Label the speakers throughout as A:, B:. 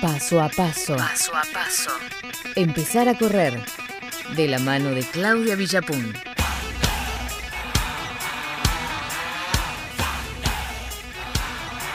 A: Paso a paso.
B: Paso a paso.
A: Empezar a correr. De la mano de Claudia Villapun.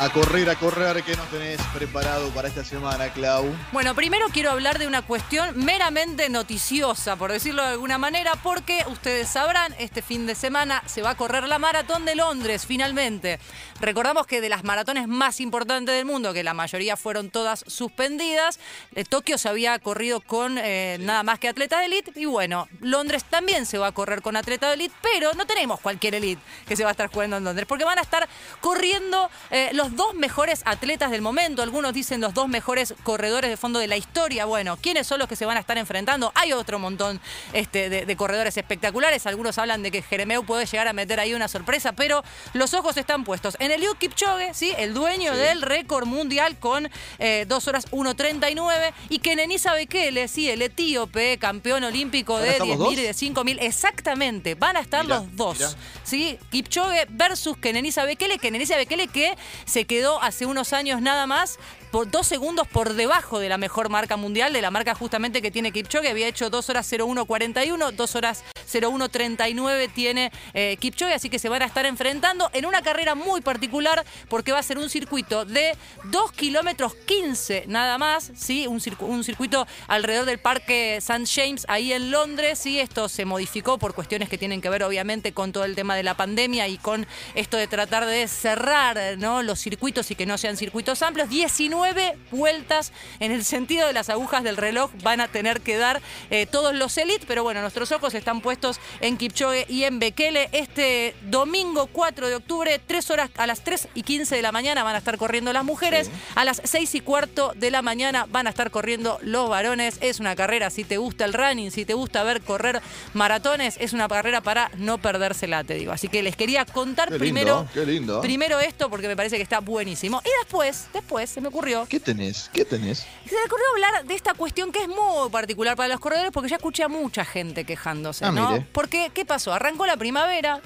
C: A correr, a correr, ¿qué nos tenés preparado para esta semana, Clau?
D: Bueno, primero quiero hablar de una cuestión meramente noticiosa, por decirlo de alguna manera, porque ustedes sabrán, este fin de semana se va a correr la maratón de Londres, finalmente. Recordamos que de las maratones más importantes del mundo, que la mayoría fueron todas suspendidas, eh, Tokio se había corrido con eh, nada más que atleta de elite, y bueno, Londres también se va a correr con atleta de elite, pero no tenemos cualquier elite que se va a estar jugando en Londres, porque van a estar corriendo eh, los dos mejores atletas del momento, algunos dicen los dos mejores corredores de fondo de la historia. Bueno, ¿quiénes son los que se van a estar enfrentando? Hay otro montón este, de, de corredores espectaculares, algunos hablan de que Jeremeu puede llegar a meter ahí una sorpresa, pero los ojos están puestos en Eliud Kipchoge, ¿sí? el dueño
C: Sí.
D: del récord mundial con eh, 2 horas 1.39 y que Nenisa Bekele, sí, el etíope, campeón olímpico
C: ¿Van a
D: de
C: estar los
D: 10.000 y de
C: dos?
D: 5.000, exactamente, van a estar
C: Mirá,
D: los dos.
C: mirá.
D: ¿sí? Kipchoge versus Kenenisa Bekele, Kenenisa Bekele que se quedó hace unos años nada más por dos segundos por debajo de la mejor marca mundial, de la marca justamente que tiene Kipchoge, había hecho 2 horas 01.41, 2 horas 01.39 tiene eh, Kipchoge, así que se van a estar enfrentando en una carrera muy particular porque va a ser un circuito de 2 kilómetros 15 nada más, ¿sí? un, circu- un circuito alrededor del Parque St. James ahí en Londres, ¿sí? esto se modificó por cuestiones que tienen que ver obviamente con todo el tema de la pandemia y con esto de tratar de cerrar ¿no? los circuitos y que no sean circuitos amplios. 19 vueltas en el sentido de las agujas del reloj van a tener que dar eh, todos los elite, pero bueno, nuestros ojos están puestos en Kipchoge y en Bekele. Este domingo 4 de octubre, 3 horas a las 3 y 15 de la mañana van a estar corriendo las mujeres, a las 6 y cuarto de la mañana van a estar corriendo los varones. Es una carrera, si te gusta el running, si te gusta ver correr maratones, es una carrera para no perdérsela, te digo. Así que les quería contar
C: Qué lindo,
D: primero,
C: qué lindo.
D: primero esto porque me parece que está buenísimo. Y después, después se me ocurrió
C: ¿Qué tenés? ¿Qué tenés?
D: se me ocurrió hablar de esta cuestión que es muy particular para los corredores porque ya escuché a mucha gente quejándose,
C: Ah,
D: ¿no?
C: mire.
D: Porque, ¿qué pasó? Arrancó la primavera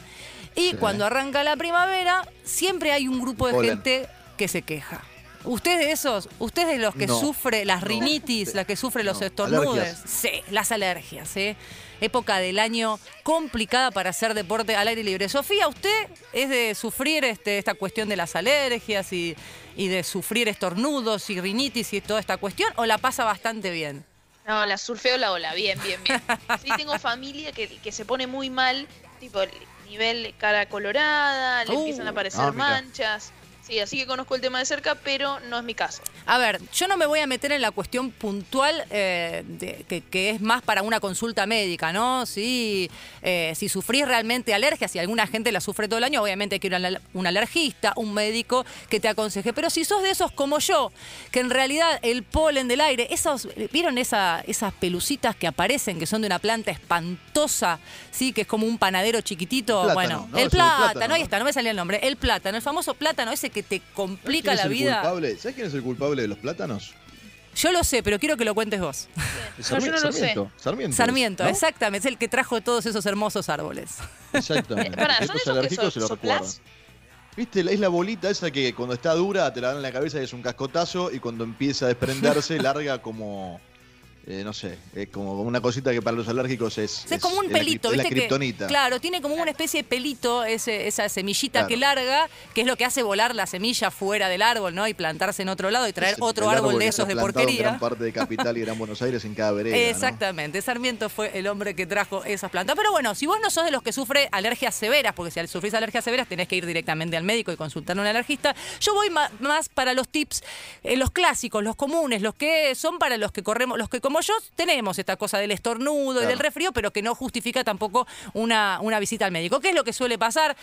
D: y
C: Sí.
D: cuando arranca la primavera siempre hay un grupo de gente que se queja. ¿Usted de esos? ¿Usted de los que
C: No.
D: sufre las
C: No.
D: rinitis, las que sufre los
C: No.
D: estornudes?
C: Alergias.
D: Sí, las alergias, ¿sí? Época del año complicada para hacer deporte al aire libre. Sofía, ¿usted es de sufrir este, esta cuestión de las alergias y, y de sufrir estornudos y rinitis y toda esta cuestión o la pasa bastante bien?
E: No, la surfeo la ola, bien, bien, bien. Sí, tengo familia que, que se pone muy mal, tipo nivel cara colorada, le
D: Uh,
E: empiezan a aparecer
C: ah, mira.
E: manchas. Sí, así que conozco el tema de cerca, pero no es mi caso.
D: A ver, yo no me voy a meter en la cuestión puntual eh, de- que, que es más para una consulta médica, ¿no? Si, eh, si sufrís realmente alergias, si alguna gente la sufre todo el año, obviamente hay que ir a un al- un alergista, un médico que te aconseje. Pero si sos de esos como yo, que en realidad el polen del aire, esos, ¿vieron esa- esas pelucitas que aparecen, que son de una planta espantosa, ¿sí? Que es como un panadero chiquitito?
C: Plátano,
D: bueno,
C: ¿no?
D: el
C: el
D: plátano,
C: plátano,
D: ahí está, no me salía el nombre. El plátano, el famoso plátano ese que te
C: ¿Sabés
D: complica la vida.
C: culpable? ¿Sabes quién es el culpable de los plátanos?
D: Yo lo sé, pero quiero que lo cuentes vos.
E: No, yo no lo sé.
C: Sarmiento. Sarmiento.
D: Sarmiento,
C: ¿no?
D: exactamente, es el que trajo todos esos hermosos árboles.
C: Exactamente.
E: Pará, ¿son esos que
C: se lo recuerdan. ¿Viste? Es la bolita esa que cuando está dura te la dan en la cabeza y es un cascotazo y cuando empieza a desprenderse larga como, eh, no sé, es como una cosita que para los alérgicos es,
D: Es, como un
C: es
D: pelito,
C: es la
D: ¿viste? que, claro, tiene como una especie de pelito, ese- esa semillita
C: Claro.
D: que larga, que es lo que hace volar la semilla fuera del árbol, ¿no? Y plantarse en otro lado y traer otro árbol de esos de
C: plantado en
D: porquería.
C: gran parte de Capital y Gran Buenos Aires en cada vereda. ¿no?
D: Exactamente, Sarmiento fue el hombre que trajo esas plantas. Pero bueno, si vos no sos de los que sufre alergias severas, porque si sufrís alergias severas tenés que ir directamente al médico y consultar a un alergista, yo voy más para los tips, eh, los clásicos, los comunes, los que son para los que corremos, los que como yo tenemos esta cosa del estornudo y del resfrío, pero que no justifica tampoco una, una visita al médico. ¿Qué es lo que suele pasar?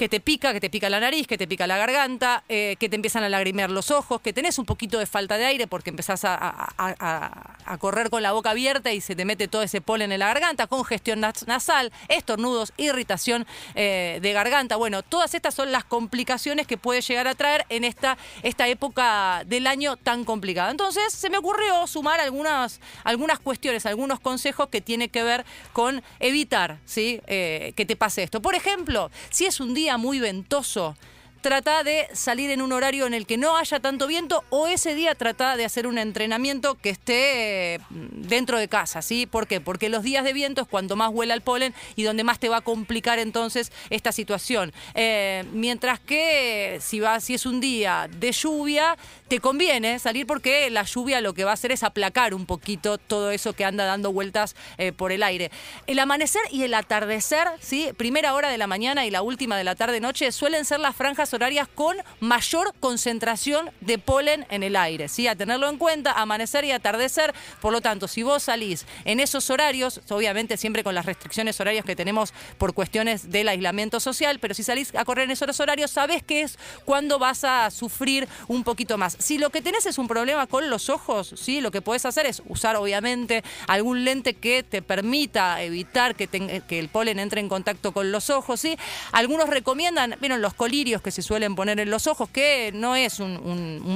D: Que te pica, que te pica la nariz, que te pica la garganta, eh, que te empiezan a lagrimear los ojos, que tenés un poquito de falta de aire porque empezás a, correr con la boca abierta y se te mete todo ese polen en la garganta, congestión nas- nasal, estornudos, irritación eh, de garganta. Bueno, todas estas son las complicaciones que puede llegar a traer en esta, esta época del año tan complicada. Entonces se me ocurrió sumar algunas, algunas cuestiones, algunos consejos que tienen que ver con evitar ¿sí? Eh, que te pase esto. Por ejemplo, si es un día muy ventoso, trata de salir en un horario en el que no haya tanto viento o ese día trata de hacer un entrenamiento que esté eh, dentro de casa, ¿sí? ¿Por qué? Porque los días de viento es cuando más huela el polen y donde más te va a complicar entonces esta situación. Eh, mientras que si, va, si es un día de lluvia, te conviene salir porque la lluvia lo que va a hacer es aplacar un poquito todo eso que anda dando vueltas eh, por el aire. El amanecer y el atardecer, ¿sí? primera hora de la mañana y la última de la tarde-noche, suelen ser las horarias con mayor concentración de polen en el aire. ¿sí? A tenerlo en cuenta, amanecer y atardecer. Por lo tanto, si vos salís en esos horarios, obviamente siempre con las restricciones horarias que tenemos por cuestiones del aislamiento social, pero si salís a correr en esos horarios, sabés que es cuando vas a sufrir un poquito más. Si lo que tenés es un problema con los ojos, ¿sí? lo que podés hacer es usar, obviamente, algún lente que te permita evitar que, que el polen entre en contacto con los ojos. ¿sí? Algunos recomiendan, vieron, los colirios que se suelen poner en los ojos, que no es un,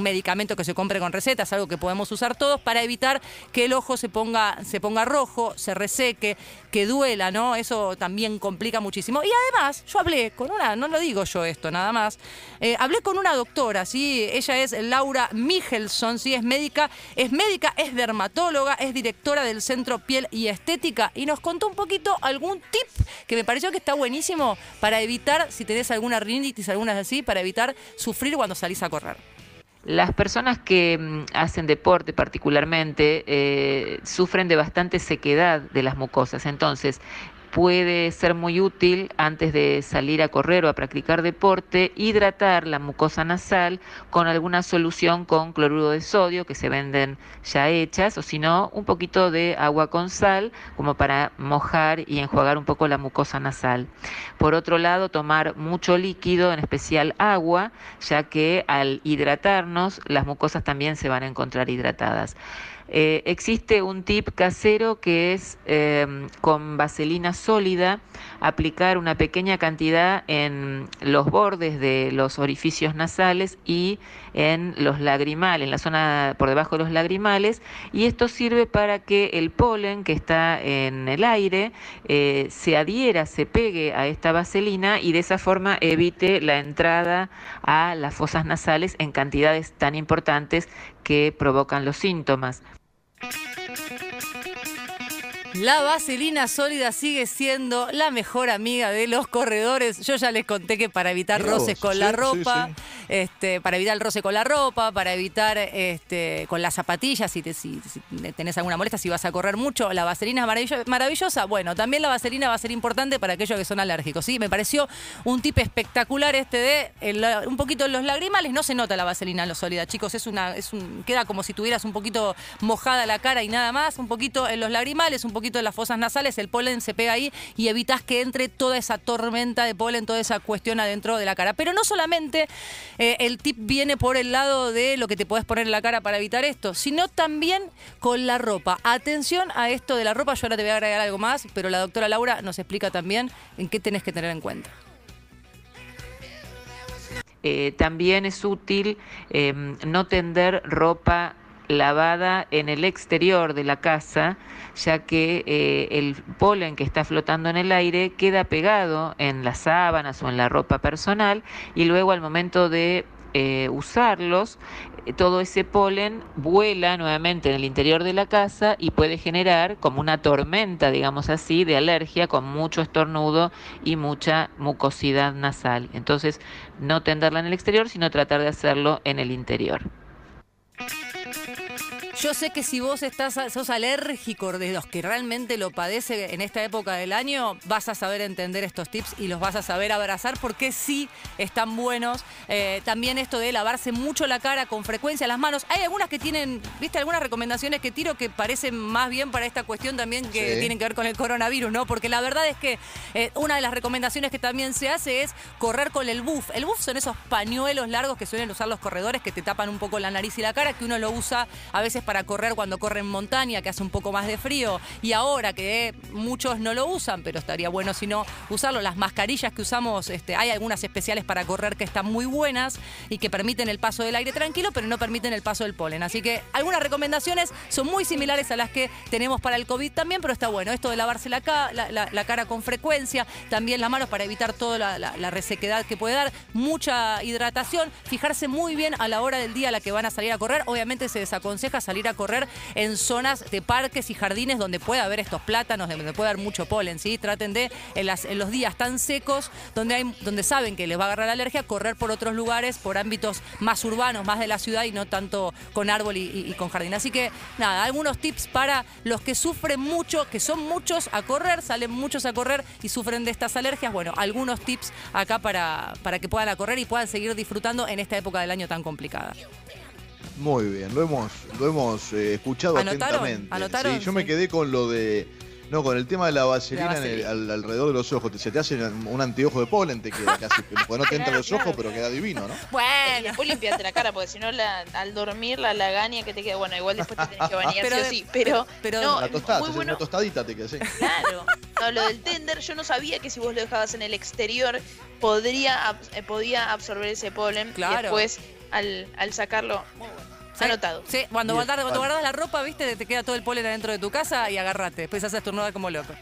D: medicamento que se compre con receta, es algo que podemos usar todos para evitar que el ojo se ponga, se ponga rojo, se reseque, que duela, ¿no? Eso también complica muchísimo. Y además, yo hablé con una, no lo digo yo esto nada más, eh, hablé con una doctora, ¿sí? Ella es Laura Michelson, ¿sí? Es médica, es médica, es dermatóloga, es directora del Centro Piel y Estética y nos contó un poquito algún tip que me pareció que está buenísimo para evitar, si tenés alguna rinitis, algunas así, para evitar sufrir cuando salís a correr.
B: Las personas que mm, hacen deporte particularmente eh, sufren de bastante sequedad de las mucosas. Entonces, puede ser muy útil antes de salir a correr o a practicar deporte, hidratar la mucosa nasal con alguna solución con cloruro de sodio que se venden ya hechas o si no, un poquito de agua con sal como para mojar y enjuagar un poco la mucosa nasal. Por otro lado, tomar mucho líquido, en especial agua, ya que al hidratarnos las mucosas también se van a encontrar hidratadas. Eh, existe un tip casero que es em, con vaselina sólida aplicar una pequeña cantidad en los bordes de los orificios nasales y en los lagrimales, en la zona por debajo de los lagrimales, y esto sirve para que el polen que está en el aire eh, se adhiera, se pegue a esta vaselina y de esa forma evite la entrada a las fosas nasales en cantidades tan importantes que provocan los síntomas.
D: La vaselina sólida sigue siendo la mejor amiga de los corredores. Yo ya les conté que para evitar roces con la ropa, Este, para evitar el roce con la ropa, para evitar este, con las zapatillas, si, tenés alguna molestia, si vas a correr mucho, la vaselina es maravillosa. Bueno, también la vaselina va a ser importante para aquellos que son alérgicos. ¿sí? Me pareció un tip espectacular este de un poquito en los lagrimales. No se nota la vaselina lo sólida, chicos. Es una, queda como si tuvieras un poquito mojada la cara y nada más. Un poquito en los lagrimales, un poquito de las fosas nasales, el polen se pega ahí y evitas que entre toda esa tormenta de polen, toda esa cuestión adentro de la cara. Pero no solamente eh, el tip viene por el lado de lo que te puedes poner en la cara para evitar esto, sino también con la ropa. Atención a esto de la ropa, yo ahora te voy a agregar algo más, pero la doctora Laura nos explica también en qué tenés que tener en cuenta.
B: Eh, también es útil em, no tender ropa lavada en el exterior de la casa, ya que eh, el polen que está flotando en el aire queda pegado en las sábanas o en la ropa personal y luego al momento de eh, usarlos, eh, todo ese polen vuela nuevamente en el interior de la casa y puede generar como una tormenta, digamos así, de alergia con mucho estornudo y mucha mucosidad nasal. Entonces, no tenderla en el exterior, sino tratar de hacerlo en el interior.
D: thank you Yo sé que si vos estás, sos alérgico de los que realmente lo padece en esta época del año, vas a saber entender estos tips y los vas a saber abrazar porque sí están buenos. Eh, también esto de lavarse mucho la cara con frecuencia, las manos. Hay algunas que tienen, viste, algunas recomendaciones que tiro que parecen más bien para esta cuestión también que tienen que ver con el coronavirus, ¿no? Porque la verdad es que eh, una de las recomendaciones que también se hace es correr con el buff. El buff son esos pañuelos largos que suelen usar los corredores que te tapan un poco la nariz y la cara, que uno lo usa a veces para correr cuando corren en montaña, que hace un poco más de frío. Y ahora que muchos no lo usan, pero estaría bueno si no usarlo. Las mascarillas que usamos, este, hay algunas especiales para correr que están muy buenas y que permiten el paso del aire tranquilo, pero no permiten el paso del polen. Así que algunas recomendaciones son muy similares a las que tenemos para el COVID también, pero está bueno. Esto de lavarse la, cara con frecuencia, también las manos para evitar toda la, resequedad que puede dar, mucha hidratación, fijarse muy bien a la hora del día a la que van a salir a correr. Obviamente se desaconseja salir a correr en zonas de parques y jardines donde pueda haber estos plátanos, donde puede haber mucho polen, ¿sí? Traten de, en, los días tan secos, donde, hay, donde saben que les va a agarrar la alergia, correr por otros lugares, por ámbitos más urbanos, más de la ciudad y no tanto con árbol y, con jardín. Así que, nada, algunos tips para los que sufren mucho, que son muchos a correr, salen muchos a correr y sufren de estas alergias. Bueno, algunos tips acá para, para que puedan a correr y puedan seguir disfrutando en esta época del año tan complicada.
C: Muy bien, lo hemos, lo hemos eh, escuchado atentamente.
D: ¿Anotaron?
C: yo me quedé con lo de. No, con el tema de la vaselina, alrededor de los ojos. Se te hace un anteojo de polen, te queda casi. Porque no te entra los ojos, pero queda divino, ¿no?
E: Bueno. Y después limpiarte la cara, porque si no, al dormir, la lagaña que te queda. Bueno, igual después te tenés que bañar pero, sí o sí. Pero. pero
C: no, la tostada, muy bueno. una tostadita te queda así.
E: Claro. No, lo del tender, yo no sabía que si vos lo dejabas en el exterior, podría, eh, podía absorber ese polen. Claro. Y después, al, al sacarlo. Muy bueno. Anotado.
D: Sí, cuando, guardas, cuando guardas la ropa, viste, te queda todo el polen adentro de tu casa y agarrate. Después haces turnada como loco.